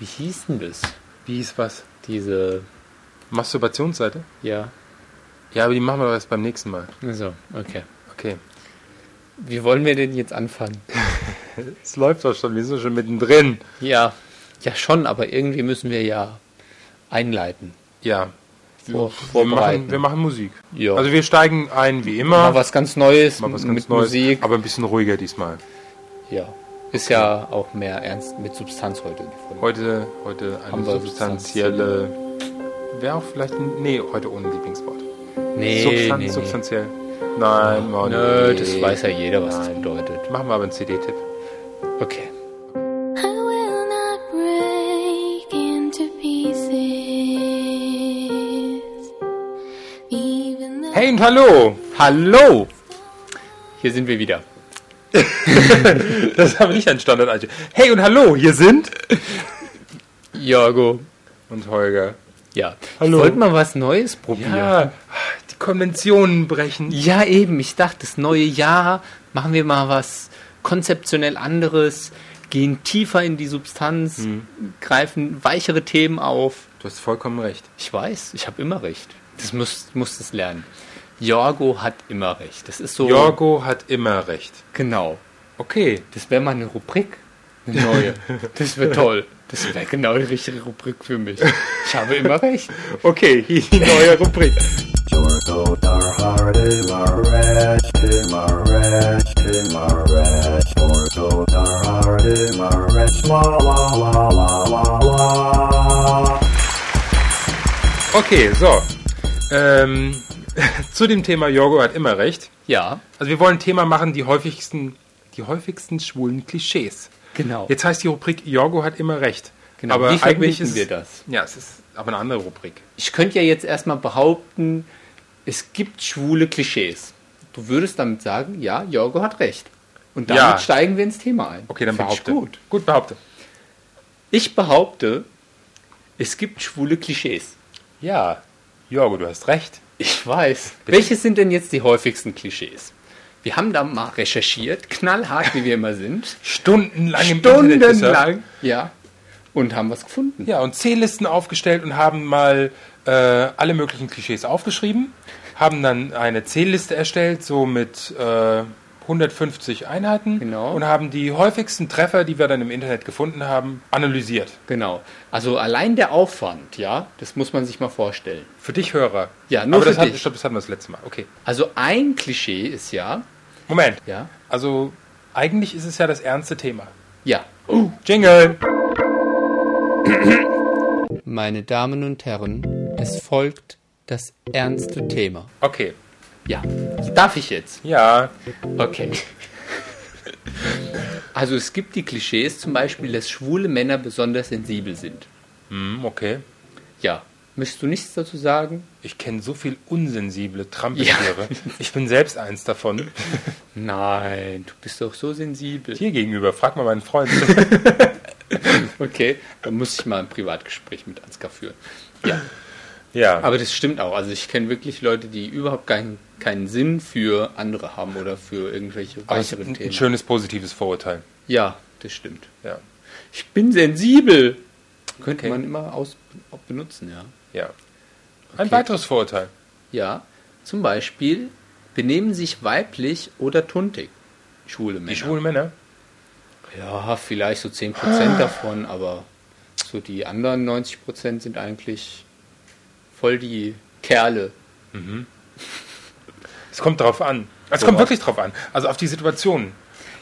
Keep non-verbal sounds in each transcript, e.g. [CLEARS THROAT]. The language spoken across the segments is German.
Wie hieß denn das? Wie hieß was? Diese, Masturbationsseite? ja, Ja, aber die machen wir erst beim nächsten Mal. also, okay. Okay. Wie wollen wir denn jetzt anfangen? [LAUGHS] Es läuft doch schon, wir sind schon mittendrin. Ja, ja schon, aber irgendwie müssen wir ja einleiten. Ja. Vor, Wir machen, wir machen Musik. Ja. Also wir steigen ein wie immer. Mal was ganz Neues Mal was mit ganz Neues, Musik. aber ein bisschen ruhiger diesmal. Ja. Ist ja auch mehr ernst mit Substanz heute. Heute, heute eine Haben substanzielle. Wäre auch vielleicht. ein- Nee, heute ohne Lieblingswort. Nee, Substan nee, nee. Substanziell. Nein, oh, Nö, nee. das weiß ja jeder, was das Nein. bedeutet. Machen wir aber einen CD-Tipp. Okay. I will not break into pieces. Even though Hey und hallo! Hallo! Hier sind wir wieder. [LAUGHS] Das ist aber nicht ein standard -Alter. Hey und hallo, hier sind. Jorgo. Und Holger. Ja. Hallo. Ich wollte mal was Neues probieren. Ja, die Konventionen brechen. Ja, eben. Ich dachte, das neue Jahr machen wir mal was konzeptionell anderes, gehen tiefer in die Substanz, Hm. greifen weichere Themen auf. Du hast vollkommen recht. Ich weiß, ich habe immer recht. Das muss, muss das lernen. Jorgo hat immer recht. Das ist so. Jorgo hat immer recht. Genau. Okay. Das wäre mal eine Rubrik. Eine neue. [LAUGHS] Das wäre toll. Das wäre genau die richtige Rubrik für mich. Ich habe immer recht. Okay, hier [LAUGHS] die neue Rubrik. Okay, so. Ähm, [LAUGHS] zu dem Thema Jorgo hat immer recht. Ja, Also wir wollen ein Thema machen, die häufigsten, die häufigsten schwulen Klischees. genau. Jetzt heißt die Rubrik Jorgo hat immer recht. genau. Aber Wie eigentlich ist wir das? Ja, es ist aber eine andere Rubrik. Ich könnte ja jetzt erstmal behaupten, es gibt schwule Klischees. Du würdest damit sagen, ja, Jorgo hat recht. Und damit Ja. steigen wir ins Thema ein. Okay, dann Find behaupte. Gut. Gut, behaupte. Ich behaupte, es gibt schwule Klischees. Ja, Jorgo, du hast recht. Ich weiß. Welche sind denn jetzt die häufigsten Klischees? Wir haben da mal recherchiert, knallhart wie wir immer sind. [LAUGHS] Stundenlang im Internet. Stundenlang. Ja. Und haben was gefunden. Ja, und C-Listen aufgestellt und haben mal äh, alle möglichen Klischees aufgeschrieben, haben dann eine C-Liste erstellt, so mit äh, 150 Einheiten Genau. und haben die häufigsten Treffer, die wir dann im Internet gefunden haben, analysiert. Genau. Also allein der Aufwand, ja, das muss man sich mal vorstellen. Für dich Hörer. Ja, nur Aber für das, hat, dich. stopp, das hatten wir das letzte Mal. Okay. Also ein Klischee ist ja, Moment. ja, Also eigentlich ist es ja das ernste Thema. ja. Jingle! Meine Damen und Herren, es folgt das ernste Thema. Okay. Ja. Darf ich jetzt? Ja. Okay. Also es gibt die Klischees zum Beispiel, dass schwule Männer besonders sensibel sind. Hm, okay. Ja. Möchtest du nichts dazu sagen? Ich kenne so viel unsensible Trampeltiere. Ich bin selbst eins davon. [LAUGHS] Nein, du bist doch so sensibel. Hier gegenüber, frag mal meinen Freund. [LAUGHS] Okay, dann muss ich mal ein Privatgespräch mit Ansgar führen. Ja, Ja. aber das stimmt auch. Also ich kenne wirklich Leute, die überhaupt keinen, keinen Sinn für andere haben oder für irgendwelche weiteren ein, ein Themen. schönes positives Vorurteil. Ja, das stimmt. Ja. Ich bin sensibel. Könnte Okay. man immer aus, benutzen, ja. Ja. Ein Okay. weiteres Vorurteil. Ja, zum Beispiel benehmen sich weiblich oder tuntig. Schwule Männer. Die schwulen Männer. Ja, vielleicht so 10% davon, aber so die anderen 90% sind eigentlich voll die Kerle. Es kommt darauf an. Es So kommt was? wirklich drauf an. Also auf die Situation.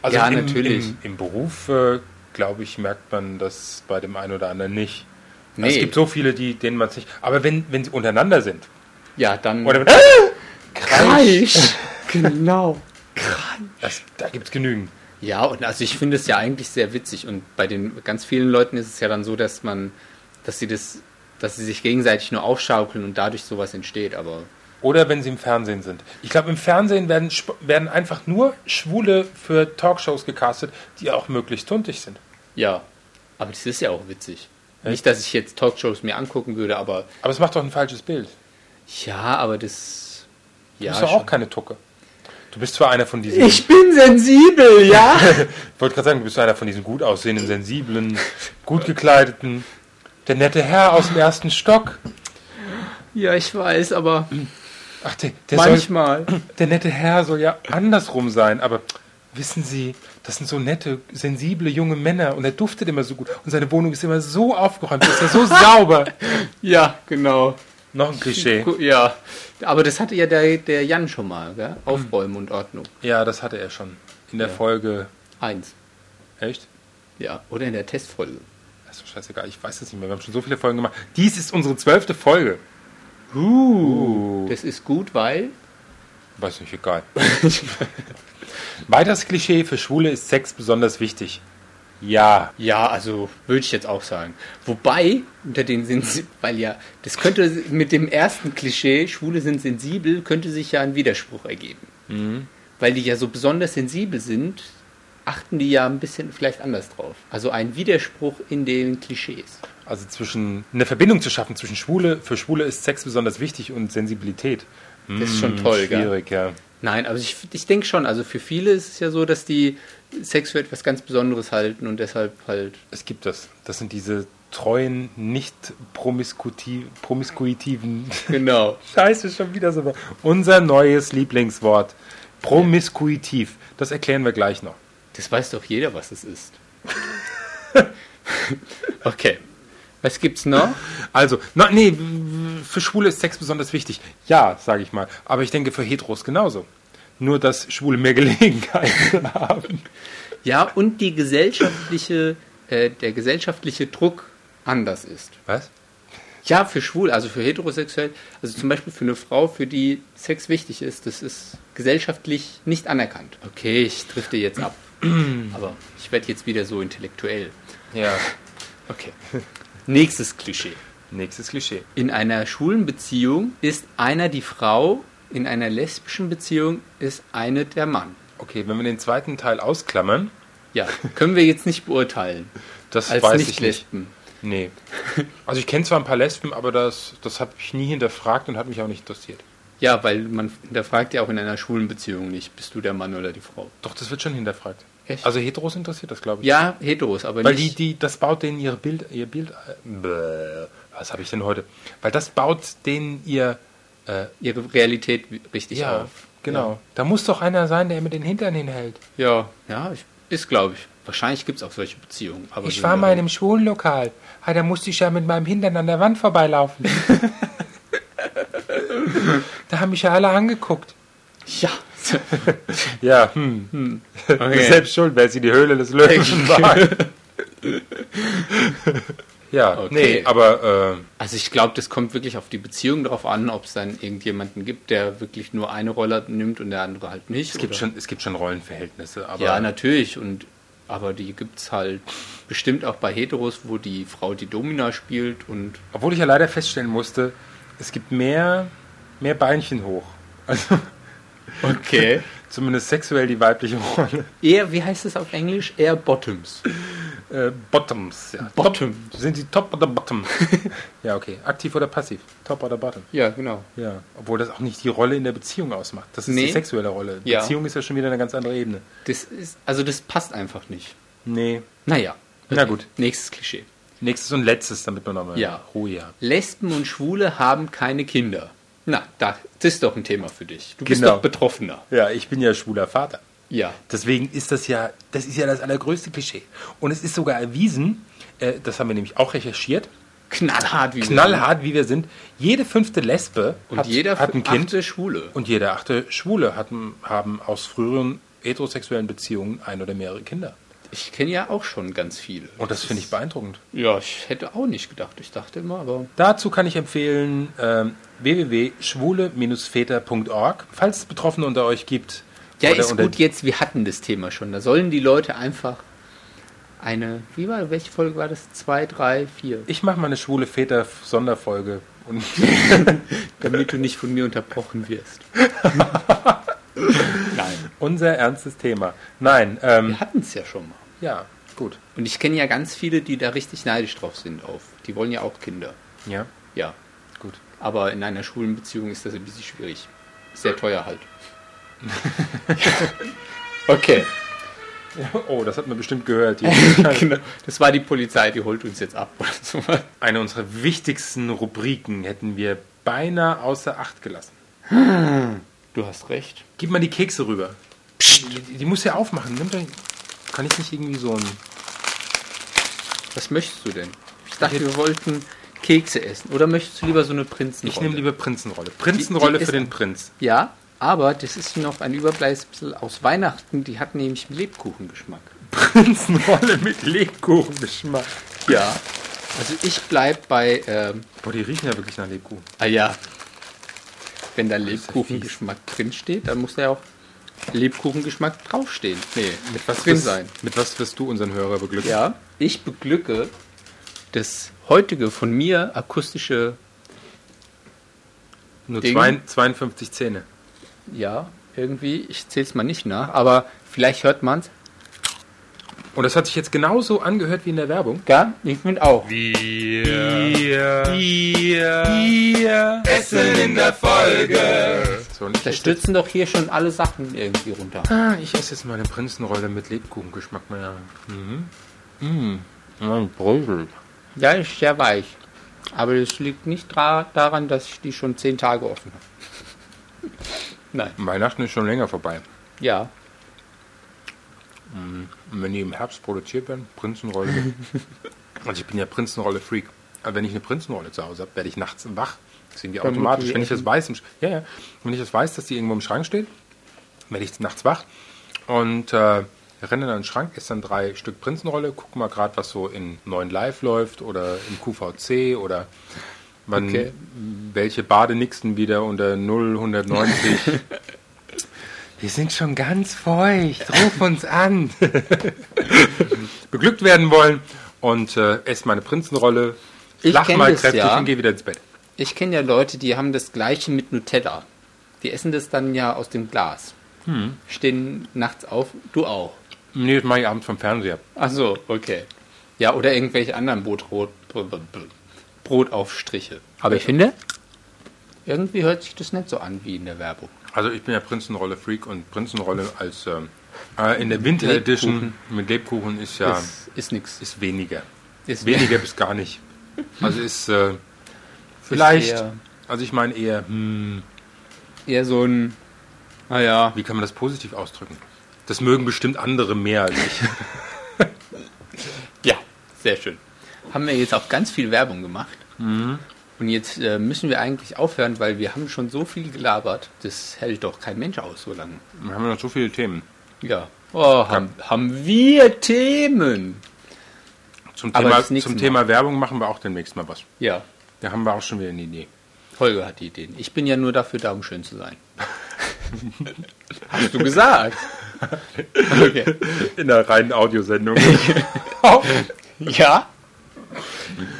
Also Ja, im, natürlich. Im, im Beruf, äh, glaube ich, merkt man das bei dem einen oder anderen nicht. Also Nee. Es gibt so viele, die, denen man es nicht. Aber wenn, wenn sie untereinander sind. Ja, dann. Oder wenn, Kreisch! [LAUGHS] genau. das, da gibt es genügend. Ja, und also ich finde es ja eigentlich sehr witzig. Und bei den ganz vielen Leuten ist es ja dann so, dass man, dass sie das, dass sie sich gegenseitig nur aufschaukeln und dadurch sowas entsteht. Aber Oder wenn sie im Fernsehen sind. Ich glaube, im Fernsehen werden, Sp- werden einfach nur Schwule für Talkshows gecastet, die auch möglichst tuntig sind. ja, aber das ist ja auch witzig. Nicht, dass ich jetzt Talkshows mir angucken würde, aber Aber es macht doch ein falsches Bild. ja, aber das. Du Ja, bist doch schon. auch keine Tucke. Du bist zwar einer von diesen. Ich bin sensibel, ja? [LAUGHS] Ich wollte gerade sagen, du bist einer von diesen gut aussehenden, sensiblen, gut gekleideten. Der nette Herr aus dem ersten Stock. ja, ich weiß, aber Ach, der, der, soll, manchmal. der nette Herr soll ja andersrum sein, aber wissen Sie, das sind so nette, sensible junge Männer und er duftet immer so gut und seine Wohnung ist immer so aufgeräumt, ist ja so [LAUGHS] sauber. Ja, genau. Noch ein Klischee. Ja, aber das hatte ja der, der Jan schon mal, gell? Aufräumen und Ordnung. Ja, das hatte er schon. In der Ja. Folge. Eins. Echt? Ja, oder in der Testfolge. Das ist doch scheißegal, ich weiß es nicht mehr. Wir haben schon so viele Folgen gemacht. Dies ist unsere zwölfte Folge. Uh. Das ist gut, weil. Weiß nicht, egal. [LAUGHS] Weiteres Klischee, für Schwule ist Sex besonders wichtig. Ja. Ja, also würde ich jetzt auch sagen. Wobei, unter den Sens weil ja, das könnte mit dem ersten Klischee, Schwule sind sensibel, könnte sich ja ein Widerspruch ergeben. Weil die ja so besonders sensibel sind, achten die ja ein bisschen vielleicht anders drauf. Also ein Widerspruch in den Klischees. Also zwischen eine Verbindung zu schaffen zwischen Schwule, für Schwule ist Sex besonders wichtig und Sensibilität. Das ist schon toll, gell? Schwierig, ja. Nein, aber ich, ich denke schon, also für viele ist es ja so, dass die Sex für etwas ganz Besonderes halten und deshalb halt. Es gibt das. Das sind diese treuen, nicht promiskuitiven. [LAUGHS] Genau. Scheiße, schon wieder so. Unser neues Lieblingswort. Promiskuitiv. Das erklären wir gleich noch. Das weiß doch jeder, was es ist. [LAUGHS] okay. Was gibt's noch? Also, na, nee, für Schwule ist Sex besonders wichtig. Ja, sage ich mal. Aber ich denke für Heteros genauso. Nur, dass Schwule mehr [LAUGHS] Gelegenheiten haben. Ja, und die gesellschaftliche, äh, der gesellschaftliche Druck anders ist. Was? Ja, für schwul, also für heterosexuell, also zum Beispiel für eine Frau, für die Sex wichtig ist, das ist gesellschaftlich nicht anerkannt. Okay, ich drifte jetzt ab. [CLEARS THROAT] Aber ich werde jetzt wieder so intellektuell. Ja. Okay. Nächstes Klischee. Nächstes Klischee. In einer schwulen Beziehung ist einer die Frau, in einer lesbischen Beziehung ist eine der Mann. Okay, wenn wir den zweiten Teil ausklammern, Ja, können wir jetzt nicht beurteilen. [LAUGHS] das Als weiß ich nicht. Nee. Also ich kenne zwar ein paar Lesben, aber das, das habe ich nie hinterfragt und hat mich auch nicht interessiert. Ja, weil man hinterfragt ja auch in einer schwulen Beziehung nicht, bist du der Mann oder die Frau. Doch, das wird schon hinterfragt. Echt? Also Heteros interessiert das, glaube ich. Ja, heteros, aber Weil die, nicht. die, das baut denen ihre Bild, ihr Bild, äh, bäh, was habe ich denn heute? Weil das baut denen ihr, äh, ihre Realität richtig ja, auf. genau. Da muss doch einer sein, der immer den Hintern hinhält. Ja, ja, ich, ist glaube ich. Wahrscheinlich gibt es auch solche Beziehungen. Aber Ich war mal in einem schwulen Lokal. Ah, da musste ich ja mit meinem Hintern an der Wand vorbeilaufen. [LAUGHS] da haben mich ja alle angeguckt. Ja. [LAUGHS] Ja, hm. Okay. [LAUGHS] Selbst schuld, wer sie die Höhle des Löwen war. Ja, Okay. nee, aber äh, Also ich glaube, das kommt wirklich auf die Beziehung drauf an, ob es dann irgendjemanden gibt, der wirklich nur eine Rolle nimmt und der andere halt nicht. es, gibt oder- schon, es gibt schon Rollenverhältnisse. Aber ja, natürlich. Und aber die gibt es halt bestimmt auch bei Heteros, wo die Frau die Domina spielt und Obwohl ich ja leider feststellen musste, es gibt mehr, mehr Beinchen hoch. Also okay. [LAUGHS] zumindest sexuell die weibliche Rolle. Eher, wie heißt es auf Englisch? Eher Bottoms. Äh, Bottoms, ja. Bottom. Top, sind sie top oder bottom? [LAUGHS] ja, okay. Aktiv oder passiv? Top oder bottom? Ja, genau. Ja. Obwohl das auch nicht die Rolle in der Beziehung ausmacht. Das ist Nee. die sexuelle Rolle. Ja. Beziehung ist ja schon wieder eine ganz andere Ebene. Das ist, also das passt einfach nicht. Nee. Naja. Na gut. Nächstes Klischee. Nächstes und letztes, damit wir nochmal Ja. Ruhe haben. Lesben und Schwule haben keine Kinder. Na, da, das ist doch ein Thema für dich. Du bist Genau. doch Betroffener. Ja, ich bin ja schwuler Vater. Ja. Deswegen ist das ja, das ist ja das allergrößte Klischee. Und es ist sogar erwiesen, äh, das haben wir nämlich auch recherchiert, Knallhart wie wir knallhart wie wir sind, jede fünfte Lesbe sind. Und hat, jeder hat ein Kind achte Schwule. und jede achte Schwule hat, haben aus früheren heterosexuellen Beziehungen ein oder mehrere Kinder. Ich kenne ja auch schon ganz viele. Und das finde ich beeindruckend. Ja, ich hätte auch nicht gedacht. Ich dachte immer, aber. Dazu kann ich empfehlen ähm, www.schwule-väter.org, falls es Betroffene unter euch gibt. Ja, oder ist gut jetzt, wir hatten das Thema schon. Da sollen die Leute einfach eine, wie war, welche Folge war das? Zwei, drei, vier. Ich mache mal eine schwule Väter-Sonderfolge. [LAUGHS] Damit du nicht von mir unterbrochen wirst. [LAUGHS] Nein. unser ernstes Thema. Nein, ähm, Wir hatten es ja schon mal. ja, gut. Und ich kenne ja ganz viele, die da richtig neidisch drauf sind auf. Die wollen ja auch Kinder. Ja, Ja. gut. Aber in einer schwulen Beziehung ist das ein bisschen schwierig. Sehr teuer halt. [LAUGHS] Okay. Oh, das hat man bestimmt gehört. [LAUGHS] Genau. Das war die Polizei, die holt uns jetzt ab. Eine unserer wichtigsten Rubriken hätten wir beinahe außer Acht gelassen. [LAUGHS] Du hast recht. Gib mal die Kekse rüber. Die, die muss ja aufmachen. Nimm doch, kann ich nicht irgendwie so ein... Was möchtest du denn? Ich dachte, wir wollten Kekse essen. Oder möchtest du lieber so eine Prinzenrolle? Ich nehme lieber Prinzenrolle. Prinzenrolle Die- die für den Prinz. Ja, aber das ist noch ein Überbleibsel aus Weihnachten. Die hat nämlich Lebkuchengeschmack. [LAUGHS] Prinzenrolle mit Lebkuchengeschmack. Ja. Also ich bleib bei, ähm, Boah, die riechen ja wirklich nach Lebkuchen. ah ja, wenn da Lebkuchengeschmack drinsteht, dann muss da ja auch Lebkuchengeschmack draufstehen. Nee, mit was drin wirst- sein. Mit was wirst du unseren Hörer beglücken? Ja, ich beglücke das heutige von mir akustische, Nur Ding. zwei, 52 Zähne. ja, irgendwie, ich zähle es mal nicht nach, aber vielleicht hört man es. Und das hat sich jetzt genauso angehört wie in der Werbung. Ja, ich finde auch. Essen in der Folge. So, Da stürzen doch hier schon alle Sachen irgendwie runter. ah, ich esse jetzt mal eine Prinzenrolle mit Lebkuchengeschmack. Mal. Mhm. Mhm. Ja, Brösel. Ja, ist sehr weich. Aber das liegt nicht daran, dass ich die schon zehn Tage offen habe. [LAUGHS] Nein. Weihnachten ist schon länger vorbei. Ja. Und wenn die im Herbst produziert werden, Prinzenrolle. [LAUGHS] also ich bin ja Prinzenrolle-Freak. Aber wenn ich eine Prinzenrolle zu Hause habe, werde ich nachts wach. Sind die Dann automatisch. Wenn ich das weiß, ja, ja. Wenn ich das weiß, dass die irgendwo im Schrank steht, werde ich nachts wach und äh, renne dann in den Schrank, esse dann drei Stück Prinzenrolle, gucke mal gerade, was so in 9 Live läuft oder im QVC oder wann Okay. welche Badenixen wieder unter 0, 190. [LAUGHS] Wir sind schon ganz feucht. Ruf uns an. Beglückt werden wollen und äh, esse meine Prinzenrolle. Ich Lach mal das, kräftig ja. und gehe wieder ins Bett. Ich kenne ja Leute, die haben das gleiche mit Nutella. Die essen das dann ja aus dem Glas. Stehen nachts auf. Du auch. Nee, das mache ich abends vom Fernseher. Ach so, okay. Ja, oder irgendwelche anderen Brotrot, Brotaufstriche. Aber ich finde, irgendwie hört sich das nicht so an wie in der Werbung. Also ich bin ja Prinzenrolle-Freak und Prinzenrolle als ähm, äh, in der Winter Edition mit Lebkuchen ist ja Ist, ist nix. ist weniger. Ist Weniger bis gar nicht. [LAUGHS] Also ist äh, vielleicht, eher- also ich meine eher, hm, Eher so ein, naja, wie kann man das positiv ausdrücken? Das mögen bestimmt andere mehr als ich. [LAUGHS] Ja, sehr schön. Haben wir jetzt auch ganz viel Werbung gemacht. Und jetzt äh, müssen wir eigentlich aufhören, weil wir haben schon so viel gelabert. Das hält doch kein Mensch aus so lange. Wir haben noch so viele Themen. Ja. Oh, haben, haben wir Themen. Zum, Thema, zum. Thema Werbung machen wir auch demnächst mal was. Ja, Da haben wir auch schon wieder eine Idee. Holger hat die Ideen. Ich bin ja nur dafür da, um schön zu sein. Hast du gesagt? [LAUGHS] Okay. In der reinen Audiosendung. [LAUGHS] [LAUGHS] Ja.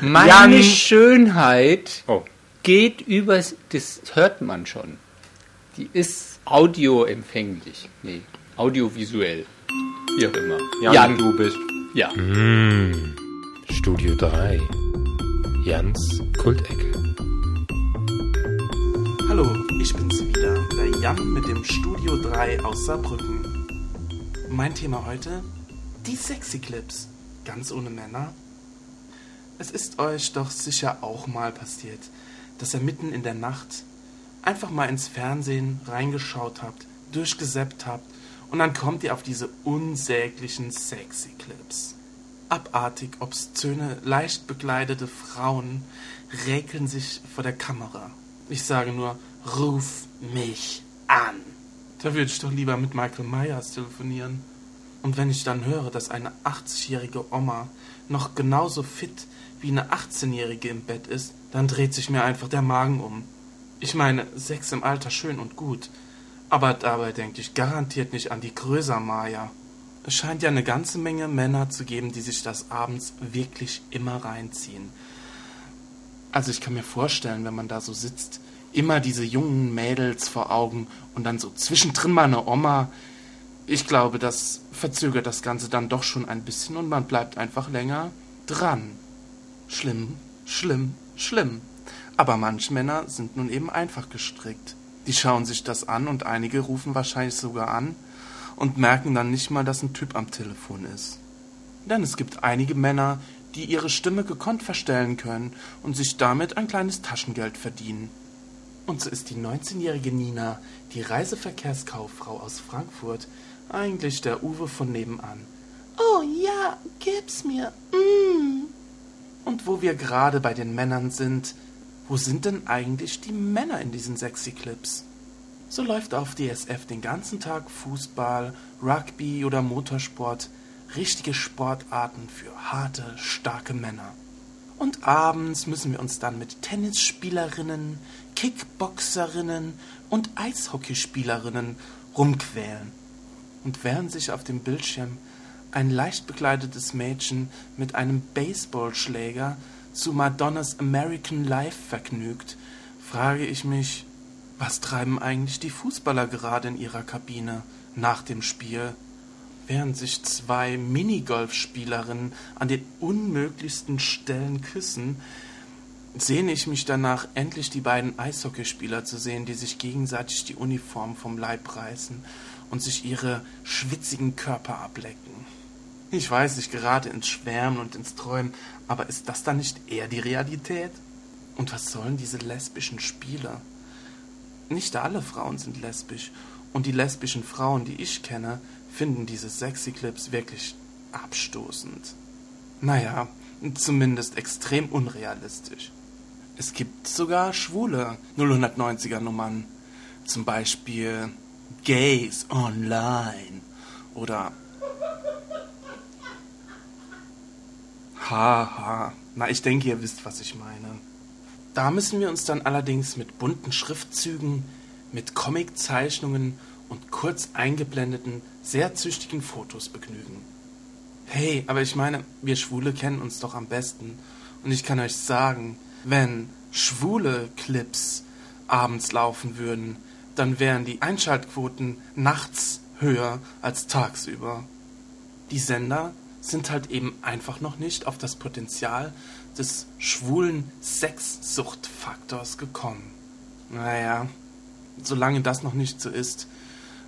Meine Jan. Schönheit oh, geht übers, das hört man schon. Die ist audioempfänglich. Nee, audiovisuell. Wie auch immer. Jan, Jan. du bist. Ja. Studio 3. Jans Kultecke. Hallo, ich bin's wieder, der Jan mit dem Studio 3 aus Saarbrücken. Mein Thema heute: die Sexy Clips. Ganz ohne Männer. Es ist euch doch sicher auch mal passiert, dass ihr mitten in der Nacht einfach mal ins Fernsehen reingeschaut habt, durchgeseppt habt und dann kommt ihr auf diese unsäglichen Sexy Clips. Abartig obszöne, leicht bekleidete Frauen räkeln sich vor der Kamera. Ich sage nur, ruf mich an. Da würde ich doch lieber mit Michael Myers telefonieren. Und wenn ich dann höre, dass eine 80-jährige Oma noch genauso fit wie eine 18-jährige im Bett ist, dann dreht sich mir einfach der Magen um. Ich meine, Sex im Alter schön und gut, aber dabei denke ich garantiert nicht an die Größer-Maya. Es scheint ja eine ganze Menge Männer zu geben, die sich das abends wirklich immer reinziehen. Also ich kann mir vorstellen, wenn man da so sitzt, immer diese jungen Mädels vor Augen und dann so zwischendrin mal eine Oma. Ich glaube, das verzögert das Ganze dann doch schon ein bisschen und man bleibt einfach länger dran. Schlimm, schlimm, schlimm. Aber manche Männer sind nun eben einfach gestrickt. Die schauen sich das an und einige rufen wahrscheinlich sogar an und merken dann nicht mal, dass ein Typ am Telefon ist. Denn es gibt einige Männer, die ihre Stimme gekonnt verstellen können und sich damit ein kleines Taschengeld verdienen. Und so ist die 19-jährige Nina, die Reiseverkehrskauffrau aus Frankfurt, eigentlich der Uwe von nebenan. Oh ja, gib's mir. Mm. Und wo wir gerade bei den Männern sind, wo sind denn eigentlich die Männer in diesen sexy Clips? So läuft auf DSF den ganzen Tag Fußball, Rugby oder Motorsport, richtige Sportarten für harte, starke Männer. Und abends müssen wir uns dann mit Tennisspielerinnen, Kickboxerinnen und Eishockeyspielerinnen rumquälen. Und während sich auf dem Bildschirm ein leicht bekleidetes Mädchen mit einem Baseballschläger zu Madonnas American Life vergnügt, frage ich mich, was treiben eigentlich die Fußballer gerade in ihrer Kabine nach dem Spiel, während sich zwei Minigolfspielerinnen an den unmöglichsten Stellen küssen, sehne ich mich danach, endlich die beiden Eishockeyspieler zu sehen, die sich gegenseitig die Uniform vom Leib reißen und sich ihre schwitzigen Körper ablecken. Ich weiß, ich gerate ins Schwärmen und ins Träumen, aber ist das dann nicht eher die Realität? Und was sollen diese lesbischen Spieler? Nicht alle Frauen sind lesbisch und die lesbischen Frauen, die ich kenne, finden diese sexy Clips wirklich abstoßend. Naja, zumindest extrem unrealistisch. Es gibt sogar schwule 090er Nummern. Zum Beispiel Gays Online oder Haha. Na, ich denke, ihr wisst, was ich meine. Da müssen wir uns dann allerdings mit bunten Schriftzügen, mit Comiczeichnungen und kurz eingeblendeten, sehr züchtigen Fotos begnügen. Hey, aber ich meine, wir Schwule kennen uns doch am besten. Und ich kann euch sagen, wenn schwule Clips abends laufen würden, dann wären die Einschaltquoten nachts höher als tagsüber. Die Sender sind halt eben einfach noch nicht auf das Potenzial des schwulen Sexsuchtfaktors gekommen. Naja, solange das noch nicht so ist,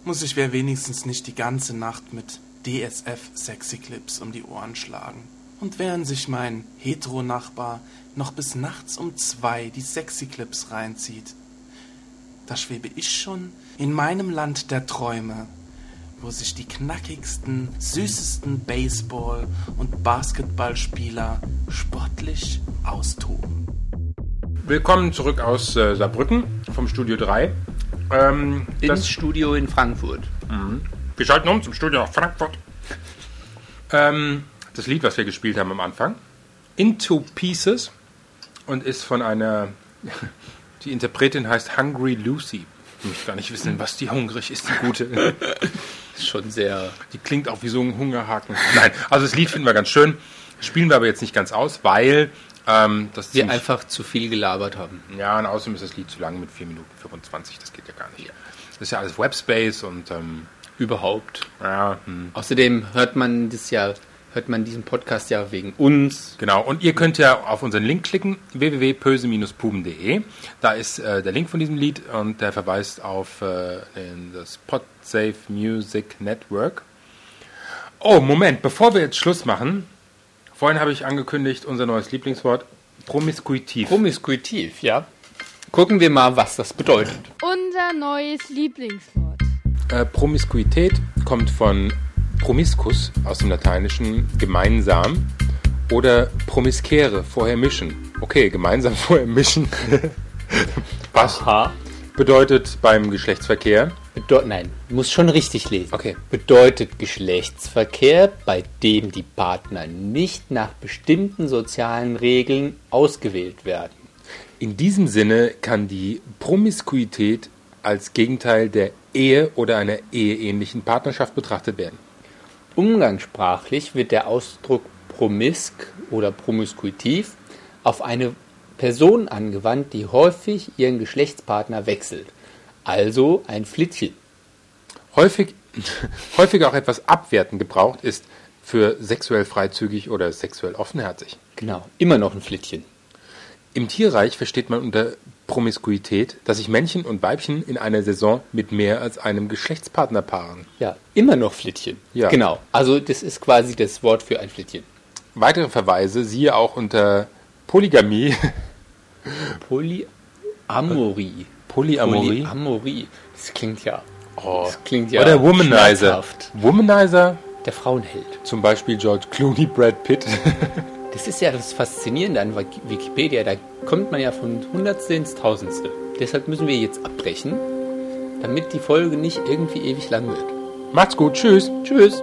muss ich mir wenigstens nicht die ganze Nacht mit DSF Sexy Clips um die Ohren schlagen. Und während sich mein Hetero-Nachbar noch bis nachts um zwei die Sexy Clips reinzieht, da schwebe ich schon in meinem Land der Träume wo sich die knackigsten, süßesten Baseball- und Basketballspieler sportlich austoben. Willkommen zurück aus äh, Saarbrücken vom Studio 3. Ähm, Ins das, Studio in Frankfurt. wir schalten um zum Studio nach Frankfurt. Ähm, das Lied, was wir gespielt haben am Anfang, Into Pieces und ist von einer, [LAUGHS] die Interpretin heißt Hungry Lucy. Ich möchte gar nicht wissen, was die hungrig ist, die gute. [LAUGHS] Schon sehr. Die klingt auch wie so ein Hungerhaken. [LAUGHS] Nein, also das Lied finden wir ganz schön. Spielen wir aber jetzt nicht ganz aus, weil ähm, das Wir einfach zu viel gelabert haben. Ja, und außerdem ist das Lied zu lang mit 4 Minuten 25. Das geht ja gar nicht. Das ist ja alles Webspace und ähm, Überhaupt. ja, hm. Außerdem hört man das ja, hört man diesen Podcast ja wegen uns. genau. Und ihr könnt ja auf unseren Link klicken, www.pöse-puben.de. Da ist äh, der Link von diesem Lied und der verweist auf äh, das Podsafe Music Network. Oh, Moment, bevor wir jetzt Schluss machen, vorhin habe ich angekündigt, unser neues Lieblingswort, promiskuitiv. Promiskuitiv, ja. Gucken wir mal, was das bedeutet. Unser neues Lieblingswort. Äh, Promiskuität kommt von promiscus aus dem Lateinischen gemeinsam oder promiscere, vorher mischen. Okay, gemeinsam [LAUGHS] vorher mischen. [LAUGHS] Was Aha. bedeutet beim Geschlechtsverkehr? Bedeu Nein, muss schon richtig lesen. Okay. Bedeutet Geschlechtsverkehr, bei dem die Partner nicht nach bestimmten sozialen Regeln ausgewählt werden. In diesem Sinne kann die Promiskuität als Gegenteil der Ehe oder einer eheähnlichen Partnerschaft betrachtet werden. Umgangssprachlich wird der Ausdruck promisk oder promiskuitiv auf eine Person angewandt, die häufig ihren Geschlechtspartner wechselt. Also ein Flittchen. Häufig, [LAUGHS] häufig auch etwas abwertend gebraucht ist für sexuell freizügig oder sexuell offenherzig. Genau, immer noch ein Flittchen. Im Tierreich versteht man unter Promiskuität, dass sich Männchen und Weibchen in einer Saison mit mehr als einem Geschlechtspartner paaren. Ja, immer noch Flittchen. Ja. Genau. Also das ist quasi das Wort für ein Flittchen. Weitere Verweise siehe auch unter Polygamie, [LAUGHS] Polyamorie. Polyamorie Polyamorie. Das klingt ja. Oh. Das klingt ja. oder Womanizer. Womanizer, Der Frauenheld. zum Beispiel George Clooney, Brad Pitt. [LAUGHS] Das ist ja das Faszinierende an Wik- Wikipedia. Da kommt man ja von Hundertste ins Tausendste. Deshalb müssen wir jetzt abbrechen, damit die Folge nicht irgendwie ewig lang wird. Macht's gut, tschüss. Tschüss.